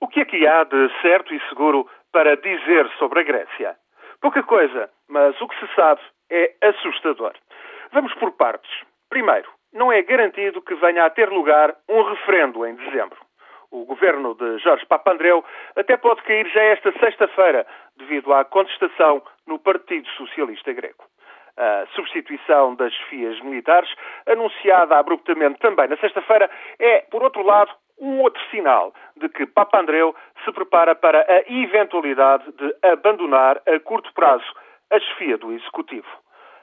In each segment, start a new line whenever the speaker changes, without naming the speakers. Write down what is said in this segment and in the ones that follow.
O que é que há de certo e seguro para dizer sobre a Grécia? Pouca coisa, mas o que se sabe é assustador. Vamos por partes. Primeiro, não é garantido que venha a ter lugar um referendo em dezembro. O governo de Jorge Papandreou até pode cair já esta sexta-feira, devido à contestação no Partido Socialista Grego. A substituição das chefias militares, anunciada abruptamente também na sexta-feira, é, por outro lado, um outro sinal de que Papandreou se prepara para a eventualidade de abandonar a curto prazo a chefia do Executivo.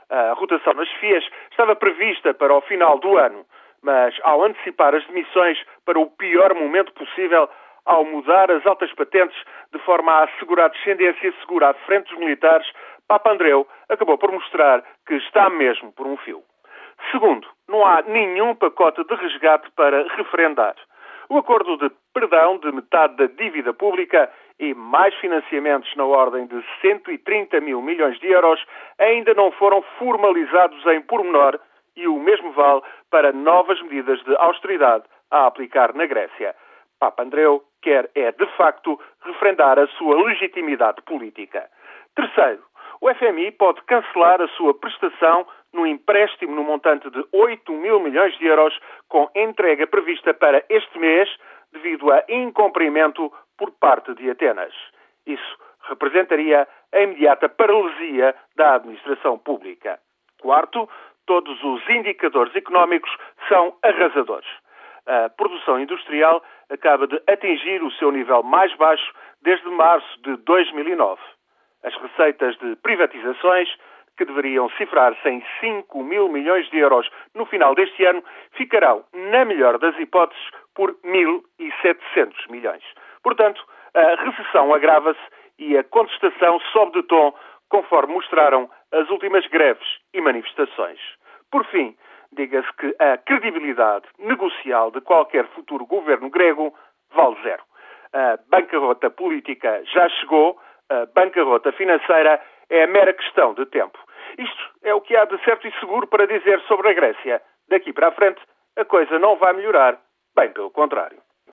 A rotação das chefias estava prevista para o final do ano, mas ao antecipar as demissões para o pior momento possível, ao mudar as altas patentes de forma a assegurar descendência segura à frente dos militares, Papandreou acabou por mostrar que está mesmo por um fio. Segundo, não há nenhum pacote de resgate para referendar. O acordo de perdão de metade da dívida pública e mais financiamentos na ordem de 130 mil milhões de euros ainda não foram formalizados em pormenor e o mesmo vale para novas medidas de austeridade a aplicar na Grécia. Papa Andreu quer é, de facto, referendar a sua legitimidade política. Terceiro, o FMI pode cancelar a sua prestação no empréstimo no montante de 8 mil milhões de euros, com entrega prevista para este mês, devido a incumprimento por parte de Atenas. Isso representaria a imediata paralisia da administração pública. Quarto, todos os indicadores económicos são arrasadores. A produção industrial acaba de atingir o seu nível mais baixo desde março de 2009. As receitas de privatizações, que deveriam cifrar-se em 5 mil milhões de euros no final deste ano, ficarão, na melhor das hipóteses, por 1.700 milhões. Portanto, a recessão agrava-se e a contestação sobe de tom, conforme mostraram as últimas greves e manifestações. Por fim, diga-se que a credibilidade negocial de qualquer futuro governo grego vale zero. A bancarrota política já chegou, a bancarrota financeira é mera questão de tempo. Isto é o que há de certo e seguro para dizer sobre a Grécia. Daqui para a frente, a coisa não vai melhorar, bem pelo contrário.